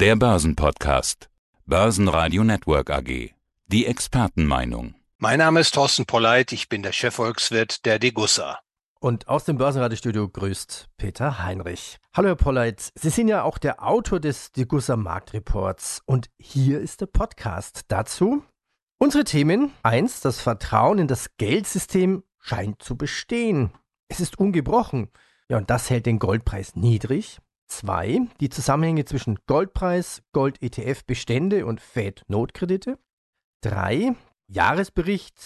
Der Börsenpodcast. Börsenradio Network AG. Die Expertenmeinung. Mein Name ist Thorsten Polleit, ich bin der Chefvolkswirt der Degussa. Und aus dem Börsenradiostudio grüßt Peter Heinrich. Hallo Herr Polleit, Sie sind ja auch der Autor des Degussa Marktreports und hier ist der Podcast dazu. Unsere Themen. Eins, das Vertrauen in das Geldsystem scheint zu bestehen. Es ist ungebrochen. Ja, und das hält den Goldpreis niedrig. Zwei, die Zusammenhänge zwischen Goldpreis, Gold-ETF-Bestände und Fed-Notkredite. Drei, Jahresbericht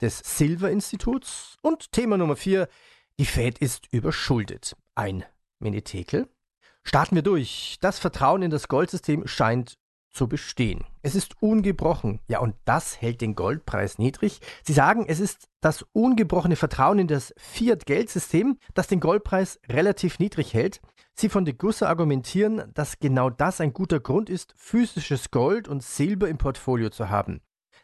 des Silver-Instituts. Und Thema Nummer vier, die Fed ist überschuldet. Ein Minitekel. Starten wir durch. Das Vertrauen in das Goldsystem scheint zu bestehen. Es ist ungebrochen. Ja, und das hält den Goldpreis niedrig. Sie sagen, es ist das ungebrochene Vertrauen in das Fiat-Geldsystem, das den Goldpreis relativ niedrig hält. Sie von de Gusse argumentieren, dass genau das ein guter Grund ist, physisches Gold und Silber im Portfolio zu haben.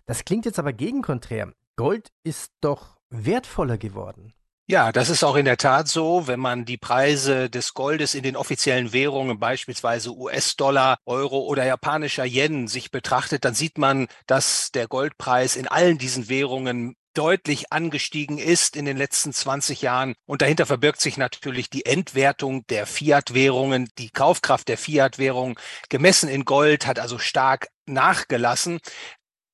Das klingt jetzt aber gegenkonträr. Gold ist doch wertvoller geworden. Ja, das ist auch in der Tat so. Wenn man die Preise des Goldes in den offiziellen Währungen, beispielsweise US-Dollar, Euro oder japanischer Yen, sich betrachtet, dann sieht man, dass der Goldpreis in allen diesen Währungen deutlich angestiegen ist in den letzten 20 Jahren. Und dahinter verbirgt sich natürlich die Entwertung der Fiat-Währungen. Die Kaufkraft der Fiat-Währung gemessen in Gold hat also stark nachgelassen.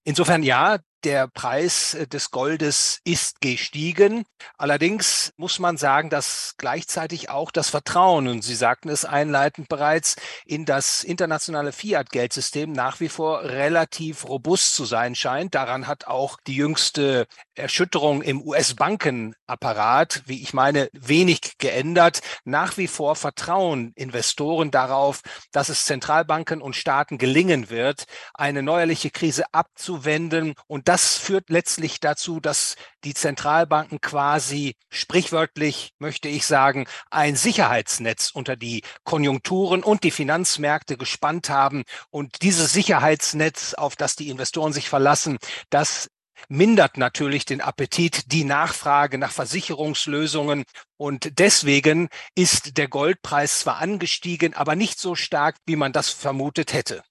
Insofern ja, der Preis äh, des Goldes ist gestiegen. Allerdings muss man sagen, dass gleichzeitig auch das Vertrauen, und Sie sagten es einleitend bereits, in das internationale Fiat-Geldsystem nach wie vor relativ robust zu sein scheint. Daran hat auch die jüngste Erschütterung im US-Bankenapparat, wie ich meine, wenig geändert. Nach wie vor vertrauen Investoren darauf, dass es Zentralbanken und Staaten gelingen wird, eine neuerliche Krise abzuwenden und das führt letztlich dazu, dass die Zentralbanken quasi sprichwörtlich, möchte ich sagen, ein Sicherheitsnetz unter die Konjunkturen und die Finanzmärkte gespannt haben. Und dieses Sicherheitsnetz, auf das die Investoren sich verlassen, das mindert natürlich den Appetit, die Nachfrage nach Versicherungslösungen. Und deswegen ist der Goldpreis zwar angestiegen, aber nicht so stark, wie man das vermutet hätte.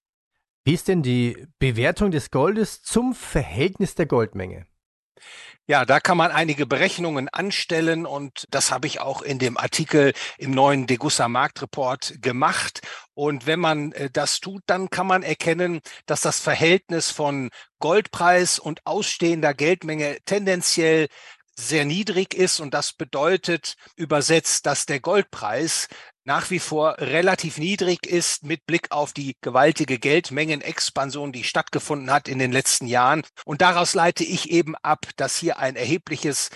Wie ist denn die Bewertung des Goldes zum Verhältnis der Goldmenge? Ja, da kann man einige Berechnungen anstellen und das habe ich auch in dem Artikel im neuen Degussa Marktreport gemacht. Und wenn man äh, das tut, dann kann man erkennen, dass das Verhältnis von Goldpreis und ausstehender Geldmenge tendenziell sehr niedrig ist und das bedeutet übersetzt, dass der Goldpreis nach wie vor relativ niedrig ist mit Blick auf die gewaltige Geldmengenexpansion, die stattgefunden hat in den letzten Jahren. Und daraus leite ich eben ab, dass hier ein erhebliches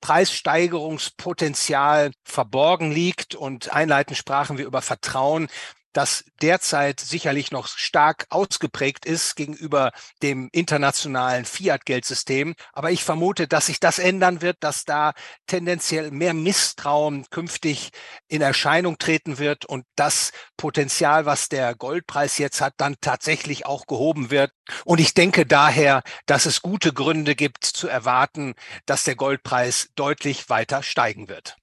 Preissteigerungspotenzial verborgen liegt. Und einleitend sprachen wir über Vertrauen das derzeit sicherlich noch stark ausgeprägt ist gegenüber dem internationalen Fiat-Geldsystem. Aber ich vermute, dass sich das ändern wird, dass da tendenziell mehr Misstrauen künftig in Erscheinung treten wird und das Potenzial, was der Goldpreis jetzt hat, dann tatsächlich auch gehoben wird. Und ich denke daher, dass es gute Gründe gibt zu erwarten, dass der Goldpreis deutlich weiter steigen wird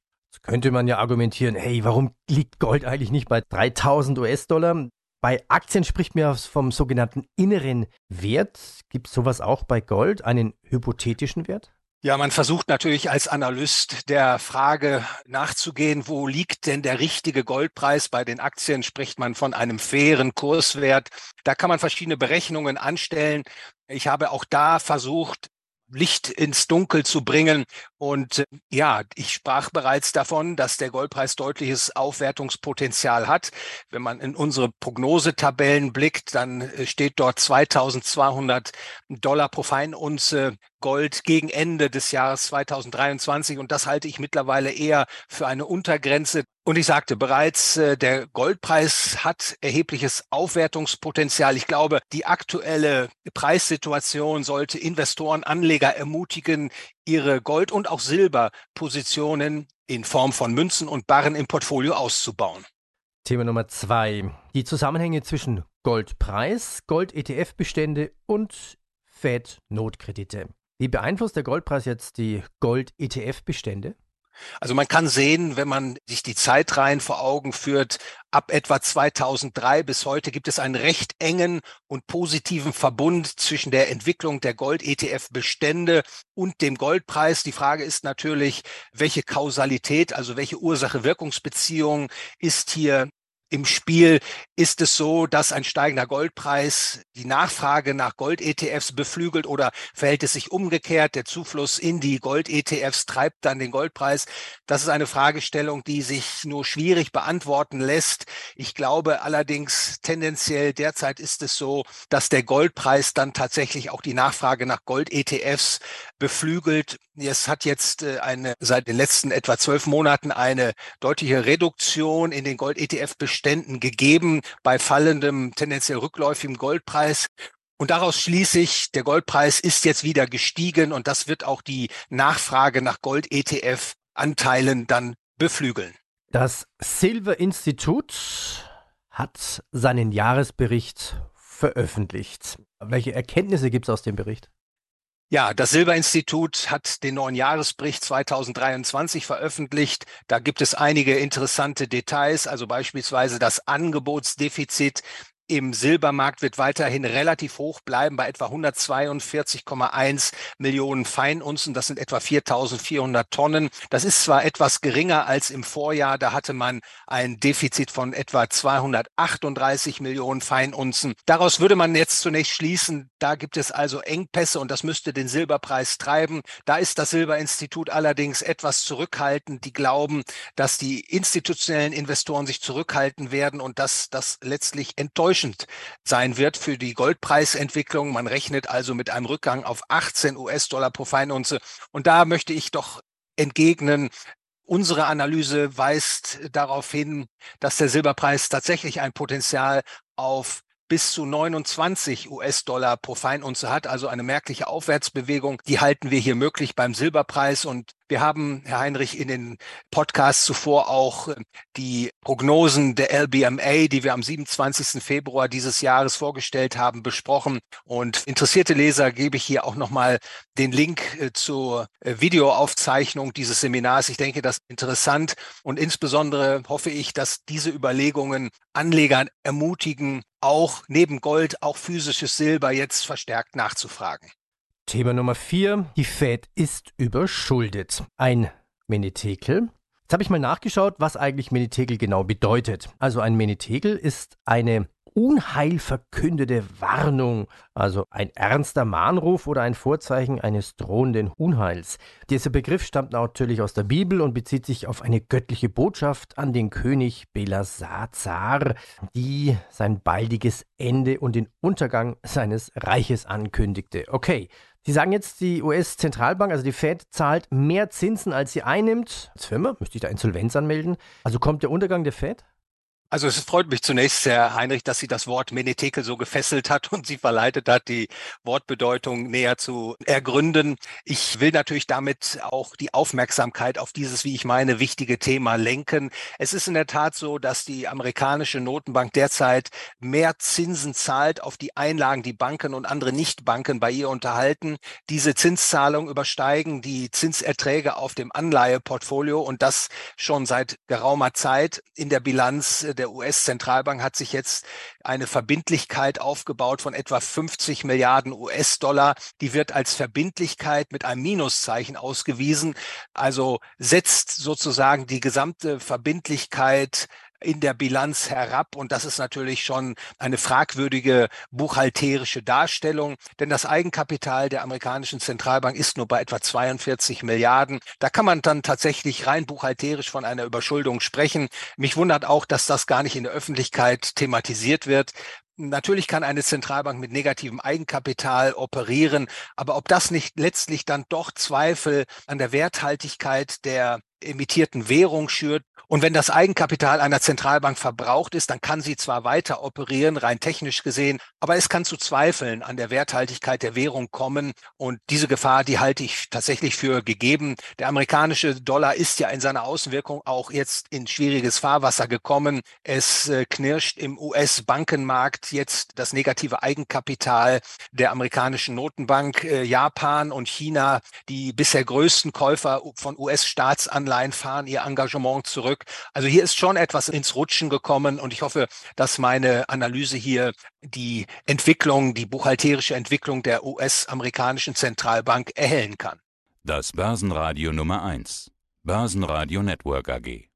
könnte man ja argumentieren, hey, warum liegt Gold eigentlich nicht bei 3000 US-Dollar? Bei Aktien spricht man vom sogenannten inneren Wert. Gibt es sowas auch bei Gold, einen hypothetischen Wert? Ja, man versucht natürlich als Analyst der Frage nachzugehen, wo liegt denn der richtige Goldpreis? Bei den Aktien spricht man von einem fairen Kurswert. Da kann man verschiedene Berechnungen anstellen. Ich habe auch da versucht, Licht ins Dunkel zu bringen. Und äh, ja, ich sprach bereits davon, dass der Goldpreis deutliches Aufwertungspotenzial hat. Wenn man in unsere Prognosetabellen blickt, dann äh, steht dort 2200 Dollar pro Feinunze Gold gegen Ende des Jahres 2023. Und das halte ich mittlerweile eher für eine Untergrenze. Und ich sagte bereits, äh, der Goldpreis hat erhebliches Aufwertungspotenzial. Ich glaube, die aktuelle Preissituation sollte Investoren, Anleger ermutigen, ihre Gold- und auch Silberpositionen in Form von Münzen und Barren im Portfolio auszubauen. Thema Nummer zwei. Die Zusammenhänge zwischen Goldpreis, Gold-ETF-Bestände und Fed-Notkredite. Wie beeinflusst der Goldpreis jetzt die Gold-ETF-Bestände? Also man kann sehen, wenn man sich die Zeitreihen vor Augen führt, ab etwa 2003 bis heute gibt es einen recht engen und positiven Verbund zwischen der Entwicklung der Gold-ETF-Bestände und dem Goldpreis. Die Frage ist natürlich, welche Kausalität, also welche Ursache-Wirkungsbeziehung ist hier im Spiel ist es so, dass ein steigender Goldpreis die Nachfrage nach Gold-ETFs beflügelt oder verhält es sich umgekehrt? Der Zufluss in die Gold-ETFs treibt dann den Goldpreis. Das ist eine Fragestellung, die sich nur schwierig beantworten lässt. Ich glaube allerdings tendenziell derzeit ist es so, dass der Goldpreis dann tatsächlich auch die Nachfrage nach Gold-ETFs beflügelt. Es hat jetzt äh, eine, seit den letzten etwa zwölf Monaten eine deutliche Reduktion in den Gold-ETF-Beständen gegeben bei fallendem, tendenziell rückläufigem Goldpreis. Und daraus schließe ich, der Goldpreis ist jetzt wieder gestiegen und das wird auch die Nachfrage nach Gold-ETF-Anteilen dann beflügeln. Das Silver Institut hat seinen Jahresbericht veröffentlicht. Welche Erkenntnisse gibt es aus dem Bericht? Ja, das Silberinstitut hat den neuen Jahresbericht 2023 veröffentlicht. Da gibt es einige interessante Details, also beispielsweise das Angebotsdefizit im Silbermarkt wird weiterhin relativ hoch bleiben bei etwa 142,1 Millionen Feinunzen. Das sind etwa 4.400 Tonnen. Das ist zwar etwas geringer als im Vorjahr. Da hatte man ein Defizit von etwa 238 Millionen Feinunzen. Daraus würde man jetzt zunächst schließen, da gibt es also Engpässe und das müsste den Silberpreis treiben. Da ist das Silberinstitut allerdings etwas zurückhaltend. Die glauben, dass die institutionellen Investoren sich zurückhalten werden und dass das letztlich enttäuscht enttäuschend sein wird für die Goldpreisentwicklung. Man rechnet also mit einem Rückgang auf 18 US-Dollar pro Feinunze. Und da möchte ich doch entgegnen, Unsere Analyse weist darauf hin, dass der Silberpreis tatsächlich ein Potenzial auf bis zu 29 US-Dollar pro Feinunze hat, also eine merkliche Aufwärtsbewegung. Die halten wir hier möglich beim Silberpreis und wir haben, Herr Heinrich, in den Podcasts zuvor auch äh, die Prognosen der LBMA, die wir am 27. Februar dieses Jahres vorgestellt haben, besprochen. Und interessierte Leser gebe ich hier auch nochmal den Link äh, zur äh, Videoaufzeichnung dieses Seminars. Ich denke, das ist interessant und insbesondere hoffe ich, dass diese Überlegungen Anlegern ermutigen, auch neben Gold, auch physisches Silber jetzt verstärkt nachzufragen. Thema Nummer 4. Die Fed ist überschuldet. Ein Menetekel. Jetzt habe ich mal nachgeschaut, was eigentlich Menetekel genau bedeutet. Also ein Menetekel ist eine unheilverkündete Warnung, also ein ernster Mahnruf oder ein Vorzeichen eines drohenden Unheils. Dieser Begriff stammt natürlich aus der Bibel und bezieht sich auf eine göttliche Botschaft an den König Belasazar, die sein baldiges Ende und den Untergang seines Reiches ankündigte. Okay, Sie sagen jetzt, die US-Zentralbank, also die Fed, zahlt mehr Zinsen, als sie einnimmt. Als Firma müsste ich da Insolvenz anmelden. Also kommt der Untergang der Fed? Also es freut mich zunächst, Herr Heinrich, dass Sie das Wort Menetekel so gefesselt hat und Sie verleitet hat, die Wortbedeutung näher zu ergründen. Ich will natürlich damit auch die Aufmerksamkeit auf dieses, wie ich meine, wichtige Thema lenken. Es ist in der Tat so, dass die amerikanische Notenbank derzeit mehr Zinsen zahlt auf die Einlagen, die Banken und andere Nichtbanken bei ihr unterhalten. Diese Zinszahlungen übersteigen die Zinserträge auf dem Anleiheportfolio und das schon seit geraumer Zeit in der Bilanz der US-Zentralbank hat sich jetzt eine Verbindlichkeit aufgebaut von etwa 50 Milliarden US-Dollar. Die wird als Verbindlichkeit mit einem Minuszeichen ausgewiesen. Also setzt sozusagen die gesamte Verbindlichkeit in der Bilanz herab. Und das ist natürlich schon eine fragwürdige buchhalterische Darstellung, denn das Eigenkapital der amerikanischen Zentralbank ist nur bei etwa 42 Milliarden. Da kann man dann tatsächlich rein buchhalterisch von einer Überschuldung sprechen. Mich wundert auch, dass das gar nicht in der Öffentlichkeit thematisiert wird. Natürlich kann eine Zentralbank mit negativem Eigenkapital operieren, aber ob das nicht letztlich dann doch Zweifel an der Werthaltigkeit der emittierten Währung schürt, und wenn das Eigenkapital einer Zentralbank verbraucht ist, dann kann sie zwar weiter operieren, rein technisch gesehen, aber es kann zu Zweifeln an der Werthaltigkeit der Währung kommen. Und diese Gefahr, die halte ich tatsächlich für gegeben. Der amerikanische Dollar ist ja in seiner Außenwirkung auch jetzt in schwieriges Fahrwasser gekommen. Es äh, knirscht im US-Bankenmarkt jetzt das negative Eigenkapital der amerikanischen Notenbank. Äh, Japan und China, die bisher größten Käufer von US-Staatsanleihen, fahren ihr Engagement zurück. Also hier ist schon etwas ins Rutschen gekommen und ich hoffe, dass meine Analyse hier die Entwicklung, die buchhalterische Entwicklung der US-amerikanischen Zentralbank erhellen kann. Das Börsenradio Nummer 1. Börsenradio Network AG.